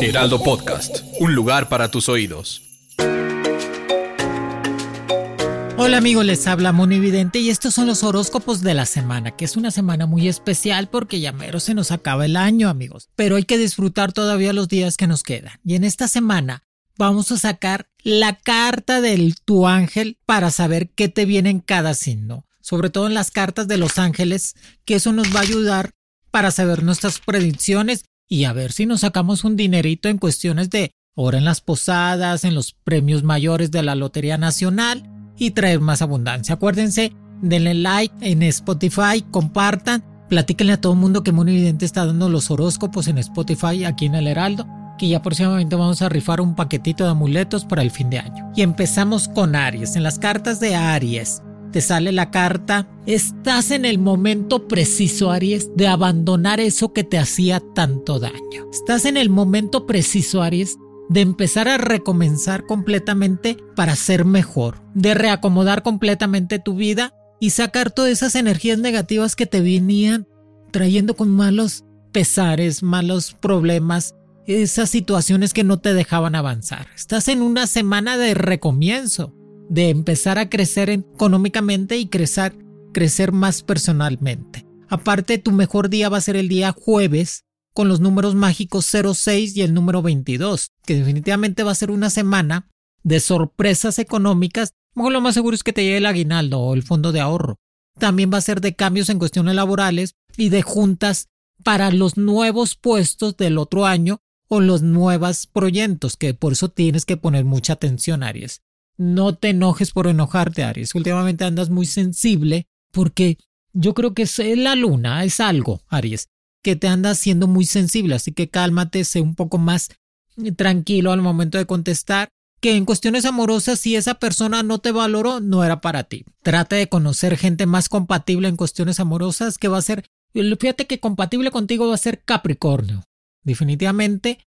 Heraldo Podcast, un lugar para tus oídos. Hola amigos, les habla Monividente y estos son los horóscopos de la semana, que es una semana muy especial porque ya mero se nos acaba el año amigos, pero hay que disfrutar todavía los días que nos quedan. Y en esta semana vamos a sacar la carta del tu ángel para saber qué te viene en cada signo, sobre todo en las cartas de los ángeles, que eso nos va a ayudar para saber nuestras predicciones y a ver si nos sacamos un dinerito en cuestiones de hora en las posadas, en los premios mayores de la Lotería Nacional y traer más abundancia. Acuérdense, denle like en Spotify, compartan, platíquenle a todo el mundo que Mono Evidente está dando los horóscopos en Spotify aquí en el Heraldo, que ya próximamente vamos a rifar un paquetito de amuletos para el fin de año. Y empezamos con Aries. En las cartas de Aries te sale la carta, estás en el momento preciso, Aries, de abandonar eso que te hacía tanto daño. Estás en el momento preciso, Aries, de empezar a recomenzar completamente para ser mejor, de reacomodar completamente tu vida y sacar todas esas energías negativas que te venían trayendo con malos pesares, malos problemas, esas situaciones que no te dejaban avanzar. Estás en una semana de recomienzo, de empezar a crecer económicamente y crecer, crecer más personalmente. Aparte, tu mejor día va a ser el día jueves, con los números mágicos 06 y el número 22, que definitivamente va a ser una semana de sorpresas económicas. lo más seguro es que te llegue el aguinaldo o el fondo de ahorro. También va a ser de cambios en cuestiones laborales y de juntas para los nuevos puestos del otro año o los nuevos proyectos, que por eso tienes que poner mucha atención, Aries. No te enojes por enojarte, Aries. Últimamente andas muy sensible porque yo creo que es la luna, es algo, Aries que te anda siendo muy sensible, así que cálmate, sé un poco más tranquilo al momento de contestar. Que en cuestiones amorosas, si esa persona no te valoró, no era para ti. Trata de conocer gente más compatible en cuestiones amorosas que va a ser, fíjate que compatible contigo va a ser Capricornio. Definitivamente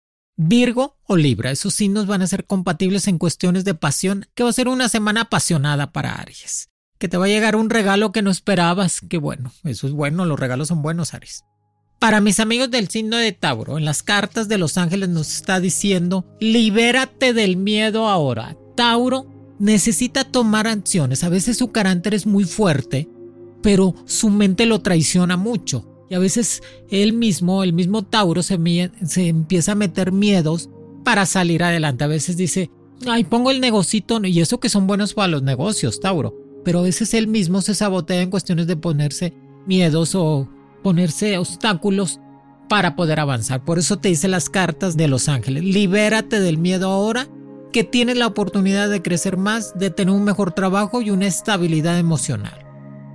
Virgo o Libra, esos signos van a ser compatibles en cuestiones de pasión, que va a ser una semana apasionada para Aries. Que te va a llegar un regalo que no esperabas, que bueno, eso es bueno, los regalos son buenos, Aries. Para mis amigos del signo de Tauro, en las cartas de los ángeles nos está diciendo, libérate del miedo ahora. Tauro necesita tomar acciones. A veces su carácter es muy fuerte, pero su mente lo traiciona mucho. Y a veces él mismo, el mismo Tauro, se, empieza a meter miedos para salir adelante. A veces dice, ay, pongo el negocito, y eso que son buenos para los negocios, Tauro. Pero a veces él mismo se sabotea en cuestiones de ponerse miedos o ponerse obstáculos para poder avanzar. Por eso te dice las cartas de los ángeles. Libérate del miedo ahora que tienes la oportunidad de crecer más, de tener un mejor trabajo y una estabilidad emocional.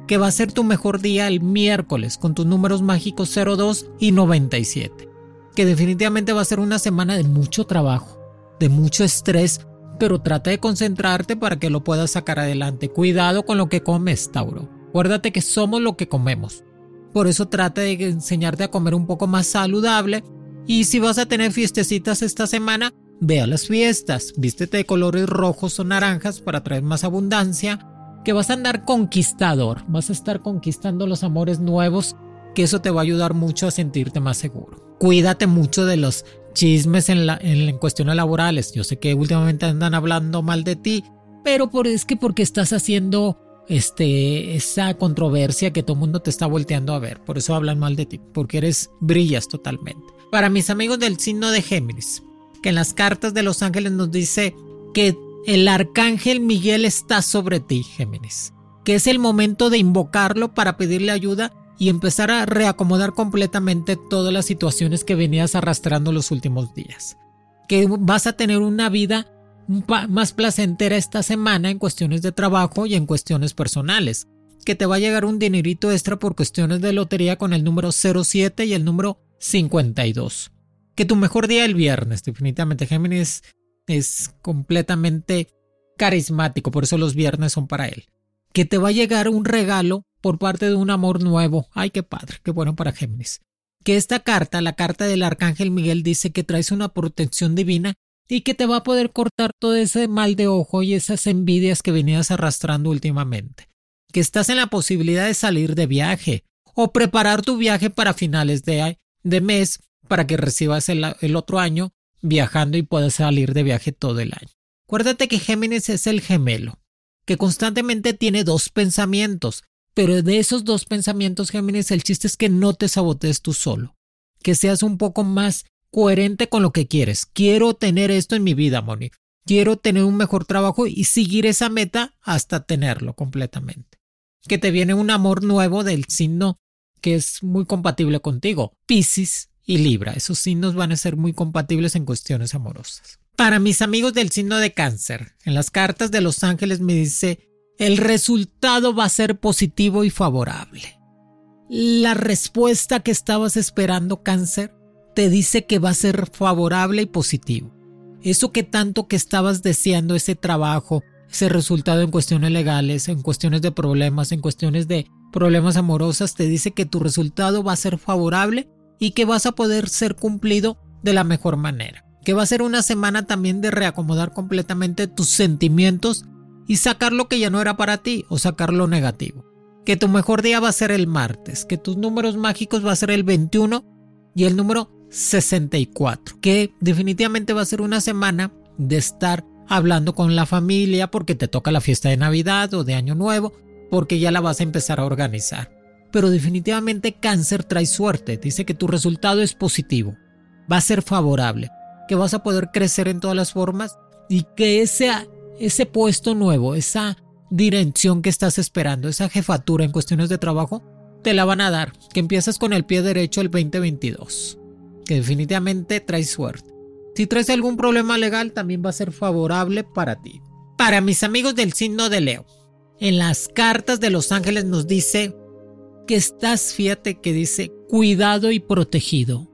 Que va a ser tu mejor día el miércoles con tus números mágicos 02 y 97. Que definitivamente va a ser una semana de mucho trabajo, de mucho estrés, pero trata de concentrarte para que lo puedas sacar adelante. Cuidado con lo que comes, Tauro. Acuérdate que somos lo que comemos. Por eso trata de enseñarte a comer un poco más saludable. Y si vas a tener fiestecitas esta semana, ve a las fiestas, vístete de colores rojos o naranjas para traer más abundancia, que vas a andar conquistador, vas a estar conquistando los amores nuevos, que eso te va a ayudar mucho a sentirte más seguro. Cuídate mucho de los chismes en, la, en, cuestiones laborales. Yo sé que últimamente andan hablando mal de ti, pero es que porque estás haciendo este, esa controversia que todo el mundo te está volteando a ver. Por eso hablan mal de ti, porque eres, brillas totalmente. Para mis amigos del signo de Géminis, que en las cartas de los ángeles nos dice que el arcángel Miguel está sobre ti, Géminis. Que es el momento de invocarlo para pedirle ayuda y empezar a reacomodar completamente todas las situaciones que venías arrastrando los últimos días. Que vas a tener una vida más placentera esta semana en cuestiones de trabajo y en cuestiones personales. que te va a llegar un dinerito extra por cuestiones de lotería con el número 07 y el número 52. Que tu mejor día el viernes, definitivamente. Géminis es completamente carismático, por eso los viernes son para él. Que te va a llegar un regalo por parte de un amor nuevo. Ay, qué padre, qué bueno para Géminis. Que esta carta, la carta del Arcángel Miguel, dice que traes una protección divina y que te va a poder cortar todo ese mal de ojo y esas envidias que venías arrastrando últimamente. Que estás en la posibilidad de salir de viaje o preparar tu viaje para finales de, de mes para que recibas el, el otro año viajando y puedas salir de viaje todo el año. Acuérdate que Géminis es el gemelo, que constantemente tiene dos pensamientos, pero de esos dos pensamientos, Géminis, el chiste es que no te sabotees tú solo, que seas un poco más coherente con lo que quieres. Quiero tener esto en mi vida, Moni. Quiero tener un mejor trabajo y seguir esa meta hasta tenerlo completamente. Que te viene un amor nuevo del signo que es muy compatible contigo, Piscis y Libra. Esos signos van a ser muy compatibles en cuestiones amorosas. Para mis amigos del signo de cáncer, en las cartas de los ángeles me dice, el resultado va a ser positivo y favorable. La respuesta que estabas esperando, cáncer, te dice que va a ser favorable y positivo. Eso que tanto que estabas deseando, ese trabajo, ese resultado en cuestiones legales, en cuestiones de problemas, en cuestiones de problemas amorosas, te dice que tu resultado va a ser favorable y que vas a poder ser cumplido de la mejor manera. Que va a ser una semana también de reacomodar completamente tus sentimientos y sacar lo que ya no era para ti o sacar lo negativo. Que tu mejor día va a ser el martes, que tus números mágicos va a ser el 21 y el número 64, que definitivamente va a ser una semana de estar hablando con la familia porque te toca la fiesta de Navidad o de Año Nuevo, porque ya la vas a empezar a organizar. Pero definitivamente cáncer trae suerte, dice que tu resultado es positivo, va a ser favorable, que vas a poder crecer en todas las formas y que ese, ese puesto nuevo, esa dirección que estás esperando, esa jefatura en cuestiones de trabajo, te la van a dar, que empiezas con el pie derecho el 2022 que definitivamente trae suerte. Si traes algún problema legal, también va a ser favorable para ti. Para mis amigos del signo de Leo, en las cartas de los ángeles nos dice que estás, fíjate que dice, cuidado y protegido,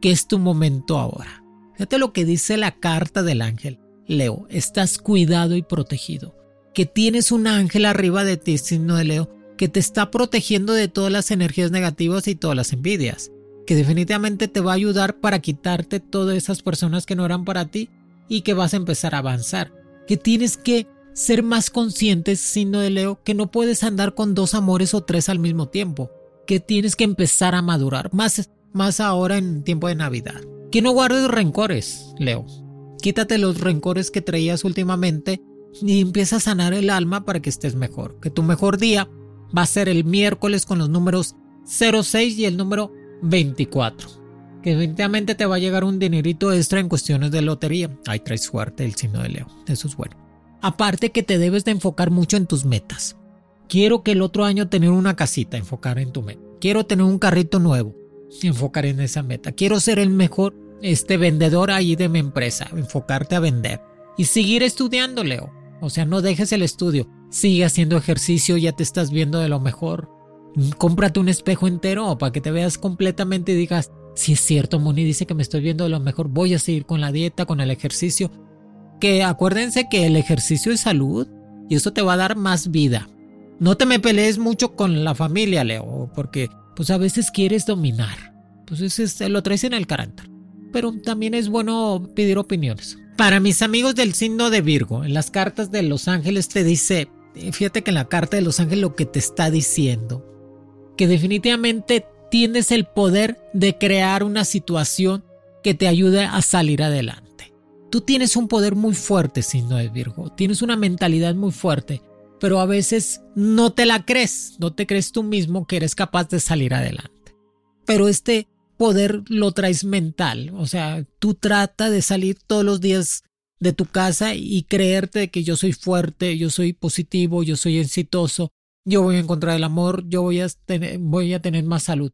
que es tu momento ahora. Fíjate lo que dice la carta del ángel. Leo, estás cuidado y protegido. Que tienes un ángel arriba de ti, signo de Leo, que te está protegiendo de todas las energías negativas y todas las envidias que definitivamente te va a ayudar para quitarte todas esas personas que no eran para ti y que vas a empezar a avanzar. Que tienes que ser más consciente, signo de Leo, que no puedes andar con dos amores o tres al mismo tiempo. Que tienes que empezar a madurar, más, más ahora en tiempo de Navidad. Que no guardes rencores, Leo. Quítate los rencores que traías últimamente y empieza a sanar el alma para que estés mejor. Que tu mejor día va a ser el miércoles con los números 06 y el número 24. Que definitivamente te va a llegar un dinerito extra en cuestiones de lotería. Ahí traes suerte el signo de Leo. Eso es bueno. Aparte que te debes de enfocar mucho en tus metas. Quiero que el otro año tener una casita, enfocar en tu meta. Quiero tener un carrito nuevo, enfocar en esa meta. Quiero ser el mejor este vendedor ahí de mi empresa, enfocarte a vender. Y seguir estudiando, Leo. O sea, no dejes el estudio. Sigue haciendo ejercicio, ya te estás viendo de lo mejor. Cómprate un espejo entero para que te veas completamente y digas, si es cierto, Moni dice que me estoy viendo de lo mejor, voy a seguir con la dieta, con el ejercicio. Que acuérdense que el ejercicio es salud y eso te va a dar más vida. No te me pelees mucho con la familia, Leo, porque pues a veces quieres dominar. Pues ese lo traes en el carácter. Pero también es bueno pedir opiniones. Para mis amigos del signo de Virgo, en las cartas de los ángeles te dice, fíjate que en la carta de los ángeles lo que te está diciendo que definitivamente tienes el poder de crear una situación que te ayude a salir adelante. Tú tienes un poder muy fuerte, signo de Virgo, tienes una mentalidad muy fuerte, pero a veces no te la crees, no te crees tú mismo que eres capaz de salir adelante. Pero este poder lo traes mental, o sea, tú trata de salir todos los días de tu casa y creerte que yo soy fuerte, yo soy positivo, yo soy exitoso, yo voy a encontrar el amor, yo voy a tener, voy a tener más salud.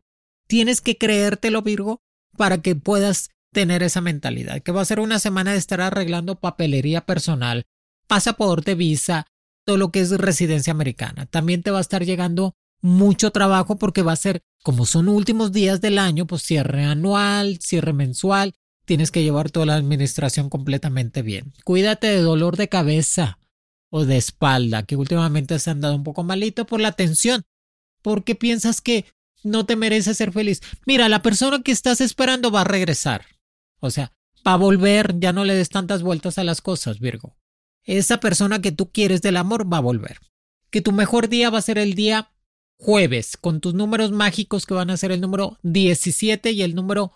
Tienes que creértelo, Virgo, para que puedas tener esa mentalidad, que va a ser una semana de estar arreglando papelería personal, pasaporte, visa, todo lo que es residencia americana. También te va a estar llegando mucho trabajo porque va a ser, como son últimos días del año, pues cierre anual, cierre mensual, tienes que llevar toda la administración completamente bien. Cuídate de dolor de cabeza o de espalda, que últimamente se han dado un poco malito por la tensión, porque piensas que no te mereces ser feliz. Mira, la persona que estás esperando va a regresar. O sea, va a volver, ya no le des tantas vueltas a las cosas, Virgo. Esa persona que tú quieres del amor va a volver. Que tu mejor día va a ser el día jueves, con tus números mágicos que van a ser el número 17 y el número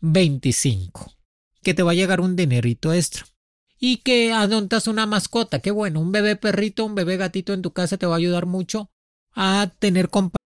25. Que te va a llegar un dinerito extra. Y que adontas una mascota. Qué bueno, un bebé perrito, un bebé gatito en tu casa te va a ayudar mucho a tener compañía.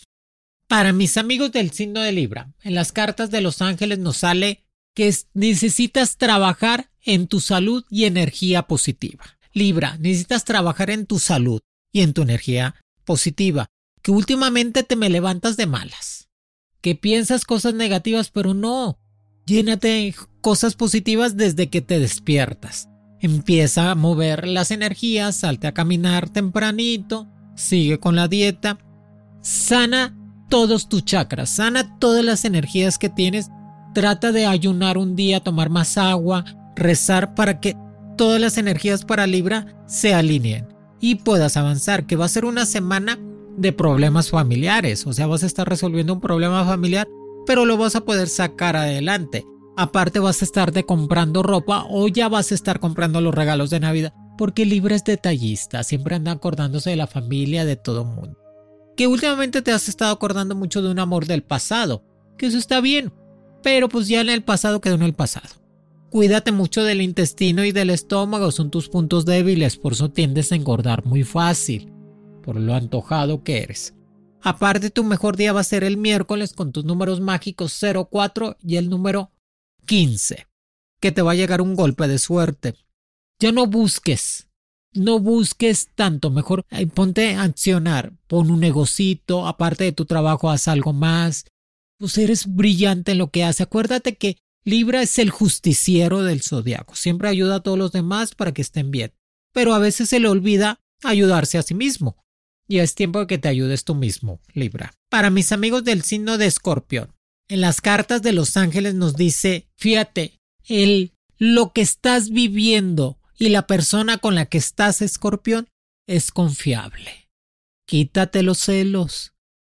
Para mis amigos del signo de Libra, en las cartas de los ángeles nos sale que necesitas trabajar en tu salud y energía positiva. Libra, necesitas trabajar en tu salud y en tu energía positiva, que últimamente te me levantas de malas, que piensas cosas negativas, pero no, llénate cosas positivas desde que te despiertas. Empieza a mover las energías, salte a caminar tempranito, sigue con la dieta, sana todos tus chakras, sana todas las energías que tienes, trata de ayunar un día, tomar más agua, rezar para que todas las energías para Libra se alineen y puedas avanzar, que va a ser una semana de problemas familiares, o sea, vas a estar resolviendo un problema familiar, pero lo vas a poder sacar adelante. Aparte vas a estar comprando ropa o ya vas a estar comprando los regalos de Navidad, porque Libra es detallista, siempre anda acordándose de la familia, de todo mundo que últimamente te has estado acordando mucho de un amor del pasado, que eso está bien, pero pues ya en el pasado quedó en el pasado. Cuídate mucho del intestino y del estómago, son tus puntos débiles, por eso tiendes a engordar muy fácil, por lo antojado que eres. Aparte, tu mejor día va a ser el miércoles con tus números mágicos 04 y el número 15, que te va a llegar un golpe de suerte. Ya no busques, no busques tanto, mejor ponte a accionar, pon un negocito, aparte de tu trabajo, haz algo más. Pues eres brillante en lo que hace. Acuérdate que Libra es el justiciero del zodiaco. Siempre ayuda a todos los demás para que estén bien. Pero a veces se le olvida ayudarse a sí mismo. Y es tiempo de que te ayudes tú mismo, Libra. Para mis amigos del signo de Escorpión, en las cartas de los ángeles nos dice, fíjate, el lo que estás viviendo y la persona con la que estás, escorpión, es confiable. Quítate los celos,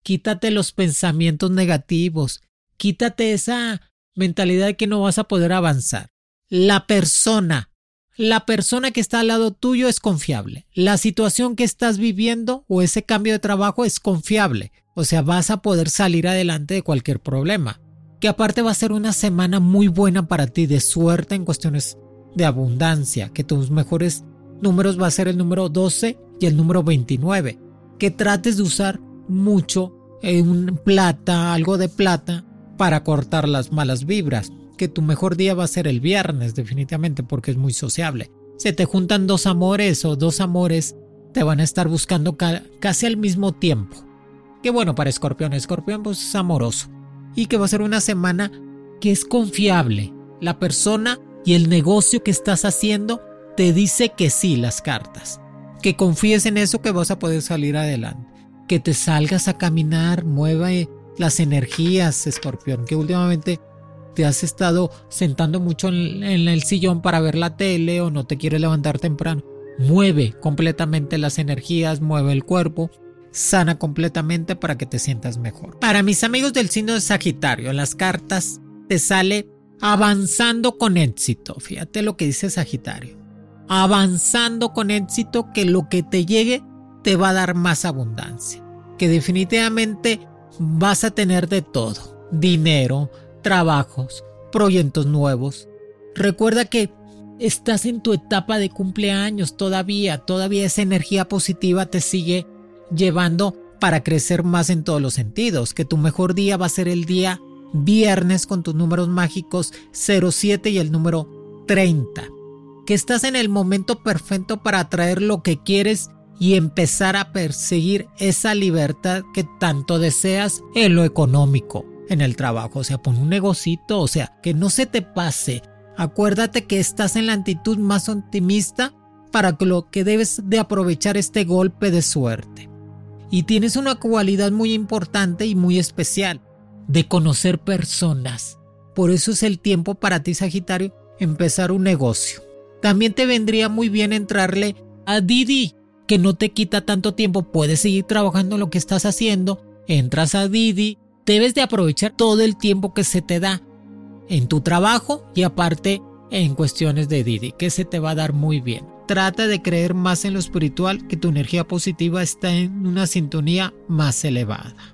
quítate los pensamientos negativos, quítate esa mentalidad de que no vas a poder avanzar. La persona, la persona que está al lado tuyo es confiable. La situación que estás viviendo o ese cambio de trabajo es confiable. O sea, vas a poder salir adelante de cualquier problema. que aparte va a ser una semana muy buena para ti de suerte en cuestiones de abundancia, que tus mejores números va a ser el número 12 y el número 29, que trates de usar mucho en plata, algo de plata para cortar las malas vibras, que tu mejor día va a ser el viernes definitivamente porque es muy sociable. Se te juntan dos amores o dos amores te van a estar buscando casi al mismo tiempo. Que bueno para Escorpión, Escorpión pues es amoroso y que va a ser una semana que es confiable. La persona y el negocio que estás haciendo te dice que sí las cartas. Que confíes en eso que vas a poder salir adelante. Que te salgas a caminar, mueva las energías, escorpión, que últimamente te has estado sentando mucho en, el sillón para ver la tele o no te quieres levantar temprano. Mueve completamente las energías, mueve el cuerpo, sana completamente para que te sientas mejor. Para mis amigos del signo de Sagitario, las cartas te sale avanzando con éxito. Fíjate lo que dice Sagitario. Avanzando con éxito que lo que te llegue te va a dar más abundancia. Que definitivamente vas a tener de todo. Dinero, trabajos, proyectos nuevos. Recuerda que estás en tu etapa de cumpleaños todavía. Todavía esa energía positiva te sigue llevando para crecer más en todos los sentidos. Que tu mejor día va a ser el día viernes con tus números mágicos 07 y el número 30. Que estás en el momento perfecto para atraer lo que quieres y empezar a perseguir esa libertad que tanto deseas en lo económico, en el trabajo. O sea, pon un negocito, o sea, que no se te pase. Acuérdate que estás en la actitud más optimista para lo que debes de aprovechar este golpe de suerte. Y tienes una cualidad muy importante y muy especial de conocer personas. Por eso es el tiempo para ti, Sagitario, empezar un negocio. También te vendría muy bien entrarle a Didi, que no te quita tanto tiempo, puedes seguir trabajando en lo que estás haciendo, entras a Didi, debes de aprovechar todo el tiempo que se te da en tu trabajo y aparte en cuestiones de Didi, que se te va a dar muy bien. Trata de creer más en lo espiritual, que tu energía positiva está en una sintonía más elevada.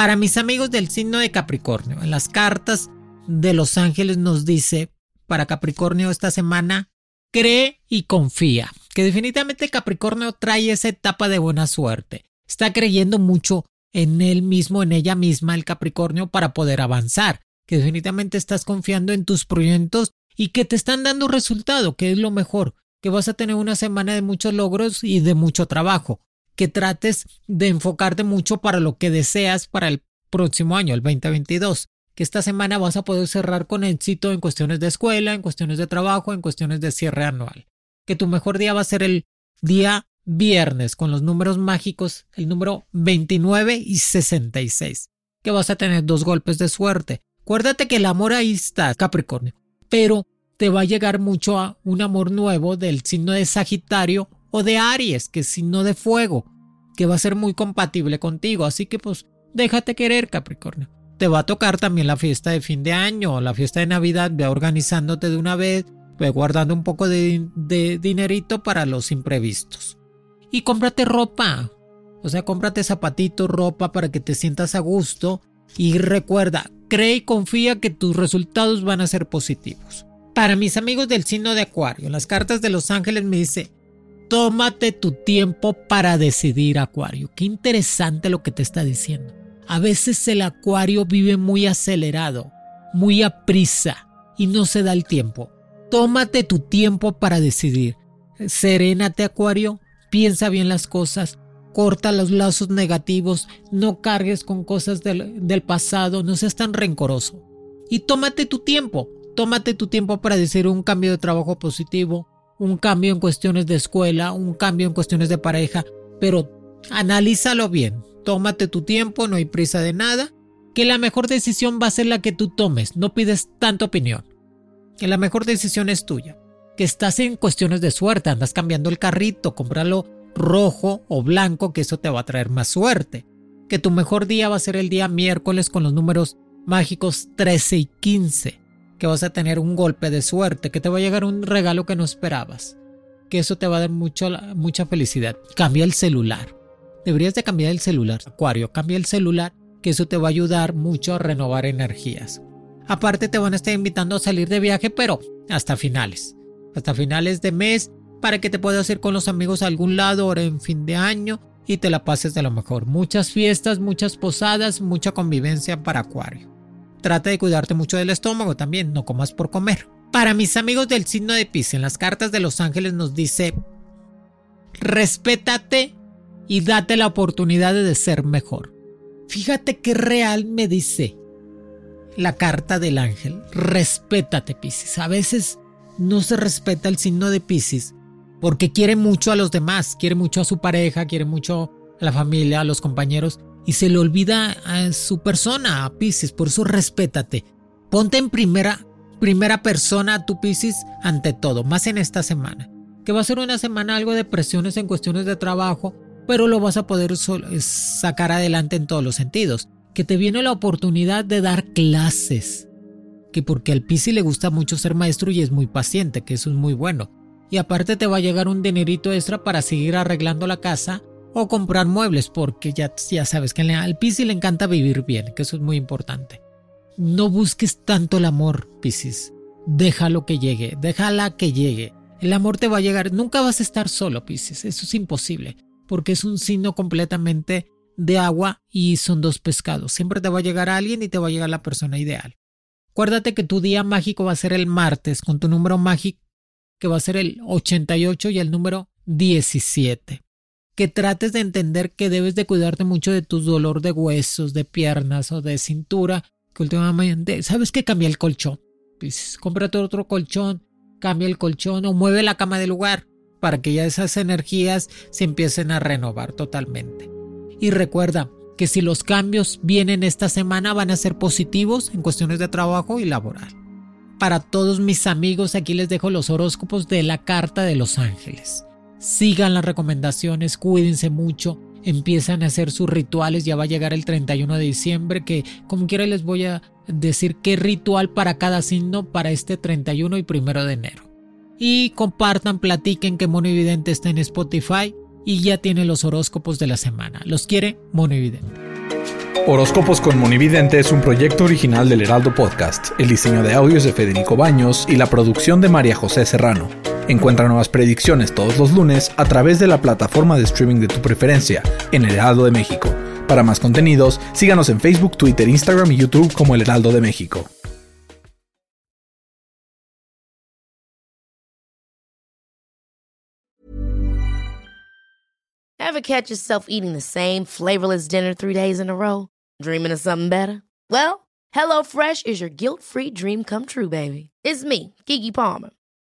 Para mis amigos del signo de Capricornio, en las cartas de los ángeles nos dice, para Capricornio esta semana, cree y confía, que definitivamente Capricornio trae esa etapa de buena suerte. Está creyendo mucho en él mismo, en ella misma, el Capricornio, para poder avanzar, que definitivamente estás confiando en tus proyectos y que te están dando resultado, que es lo mejor, que vas a tener una semana de muchos logros y de mucho trabajo que trates de enfocarte mucho para lo que deseas para el próximo año, el 2022. Que esta semana vas a poder cerrar con éxito en cuestiones de escuela, en cuestiones de trabajo, en cuestiones de cierre anual. Que tu mejor día va a ser el día viernes con los números mágicos, el número 29 y 66. Que vas a tener dos golpes de suerte. Acuérdate que el amor ahí está, Capricornio. Pero te va a llegar mucho a un amor nuevo del signo de Sagitario o de Aries, que es signo de fuego, que va a ser muy compatible contigo. Así que pues déjate querer, Capricornio. Te va a tocar también la fiesta de fin de año o la fiesta de Navidad, ve organizándote de una vez, ve guardando un poco de, dinerito para los imprevistos. Y cómprate ropa. O sea, cómprate zapatitos, ropa para que te sientas a gusto. Y recuerda, cree y confía que tus resultados van a ser positivos. Para mis amigos del signo de Acuario, las cartas de los ángeles me dice, Tómate tu tiempo para decidir, Acuario. Qué interesante lo que te está diciendo. A veces el Acuario vive muy acelerado, muy a prisa y no se da el tiempo. Tómate tu tiempo para decidir. Serénate, Acuario. Piensa bien las cosas. Corta los lazos negativos. No cargues con cosas del, del pasado. No seas tan rencoroso. Y tómate tu tiempo. Tómate tu tiempo para decir un cambio de trabajo positivo, un cambio en cuestiones de escuela, un cambio en cuestiones de pareja, pero analízalo bien, tómate tu tiempo, no hay prisa de nada, que la mejor decisión va a ser la que tú tomes, no pides tanta opinión, que la mejor decisión es tuya, que estás en cuestiones de suerte, andas cambiando el carrito, cómpralo rojo o blanco, que eso te va a traer más suerte, que tu mejor día va a ser el día miércoles con los números mágicos 13 y 15 que vas a tener un golpe de suerte, que te va a llegar un regalo que no esperabas, que eso te va a dar mucha felicidad. Cambia el celular. Deberías de cambiar el celular. Acuario, cambia el celular que eso te va a ayudar mucho a renovar energías. Aparte te van a estar invitando a salir de viaje, pero hasta finales. Hasta finales de mes para que te puedas ir con los amigos a algún lado ahora en fin de año y te la pases de lo mejor. Muchas fiestas, muchas posadas, mucha convivencia para Acuario. Trata de cuidarte mucho del estómago también, no comas por comer. Para mis amigos del signo de Pisces, en las cartas de los ángeles nos dice, respétate y date la oportunidad de ser mejor. Fíjate qué real me dice la carta del ángel. Respétate, Piscis. A veces no se respeta el signo de Piscis porque quiere mucho a los demás, quiere mucho a su pareja, quiere mucho a la familia, a los compañeros y se le olvida a su persona, a Piscis. Por eso respétate. Ponte en primera, primera persona a tu Piscis ante todo, más en esta semana. Que va a ser una semana algo de presiones en cuestiones de trabajo, pero lo vas a poder sacar adelante en todos los sentidos que te viene la oportunidad de dar clases. Que porque al Pisi le gusta mucho ser maestro y es muy paciente, que eso es muy bueno. Y aparte te va a llegar un dinerito extra para seguir arreglando la casa o comprar muebles, porque ya, ya sabes que al Pisi le encanta vivir bien, que eso es muy importante. No busques tanto el amor, Piscis. Déjalo que llegue, déjala que llegue. El amor te va a llegar, nunca vas a estar solo, Piscis, eso es imposible, porque es un signo completamente de agua y son dos pescados. Siempre te va a llegar alguien y te va a llegar la persona ideal. Acuérdate que tu día mágico va a ser el martes con tu número mágico que va a ser el 88 y el número 17. Que trates de entender que debes de cuidarte mucho de tu dolor de huesos, de piernas o de cintura, que últimamente, ¿sabes que cambia el colchón? Pues, cómprate otro colchón, cambia el colchón o mueve la cama del lugar para que ya esas energías se empiecen a renovar totalmente. Y recuerda que si los cambios vienen esta semana van a ser positivos en cuestiones de trabajo y laboral. Para todos mis amigos aquí les dejo los horóscopos de la Carta de los Ángeles. Sigan las recomendaciones, cuídense mucho, empiezan a hacer sus rituales, ya va a llegar el 31 de diciembre, que como quiera les voy a decir qué ritual para cada signo para este 31 y 1 de enero. Y compartan, platiquen que Mono Evidente está en Spotify y ya tiene los horóscopos de la semana. Los quiere Monividente. Horóscopos con Monividente es un proyecto original del Heraldo Podcast. El diseño de audios de Federico Baños y la producción de María José Serrano. Encuentra nuevas predicciones todos los lunes a través de la plataforma de streaming de tu preferencia en El Heraldo de México. Para más contenidos, síganos en Facebook, Twitter, Instagram y YouTube como El Heraldo de México. Ever catch yourself eating the same flavorless dinner three days in a row? Dreaming of something better? Well, HelloFresh is your guilt-free dream come true, baby. It's me, Kiki Palmer.